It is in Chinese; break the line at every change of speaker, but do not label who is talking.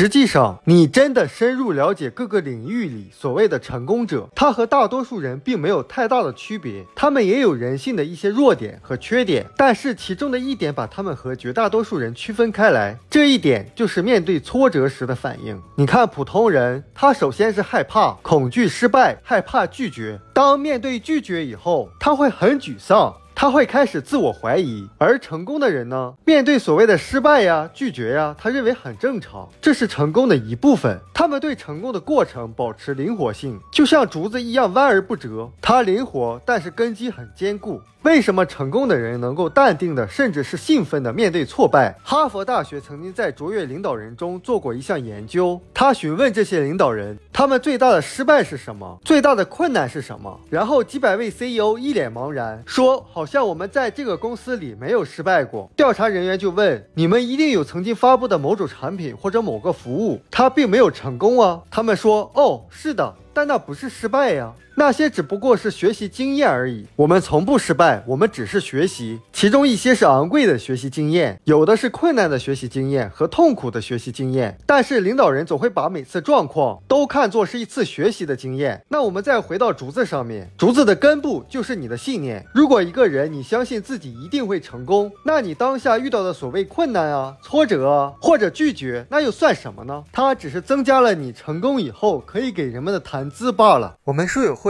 实际上，你真的深入了解各个领域里所谓的成功者，他和大多数人并没有太大的区别。他们也有人性的一些弱点和缺点，但是其中的一点把他们和绝大多数人区分开来。这一点就是面对挫折时的反应。你看，普通人他首先是害怕、恐惧失败，害怕拒绝。当面对拒绝以后，他会很沮丧。他会开始自我怀疑，而成功的人呢，面对所谓的失败呀、拒绝呀，他认为很正常，这是成功的一部分。他们对成功的过程保持灵活性，就像竹子一样弯而不折。它灵活，但是根基很坚固。为什么成功的人能够淡定的，甚至是兴奋的面对挫败？哈佛大学曾经在卓越领导人中做过一项研究，他询问这些领导人，他们最大的失败是什么？最大的困难是什么？然后几百位 CEO 一脸茫然，说好像我们在这个公司里没有失败过。调查人员就问，你们一定有曾经发布的某种产品或者某个服务，它并没有成功啊？他们说，哦，是的。但那不是失败呀，那些只不过是学习经验而已。我们从不失败，我们只是学习。其中一些是昂贵的学习经验，有的是困难的学习经验和痛苦的学习经验。但是领导人总会把每次状况都看作是一次学习的经验。那我们再回到竹子上面，竹子的根部就是你的信念。如果一个人你相信自己一定会成功，那你当下遇到的所谓困难啊、挫折啊或者拒绝，那又算什么呢？它只是增加了你成功以后可以给人们的谈。资罢了。我们书友会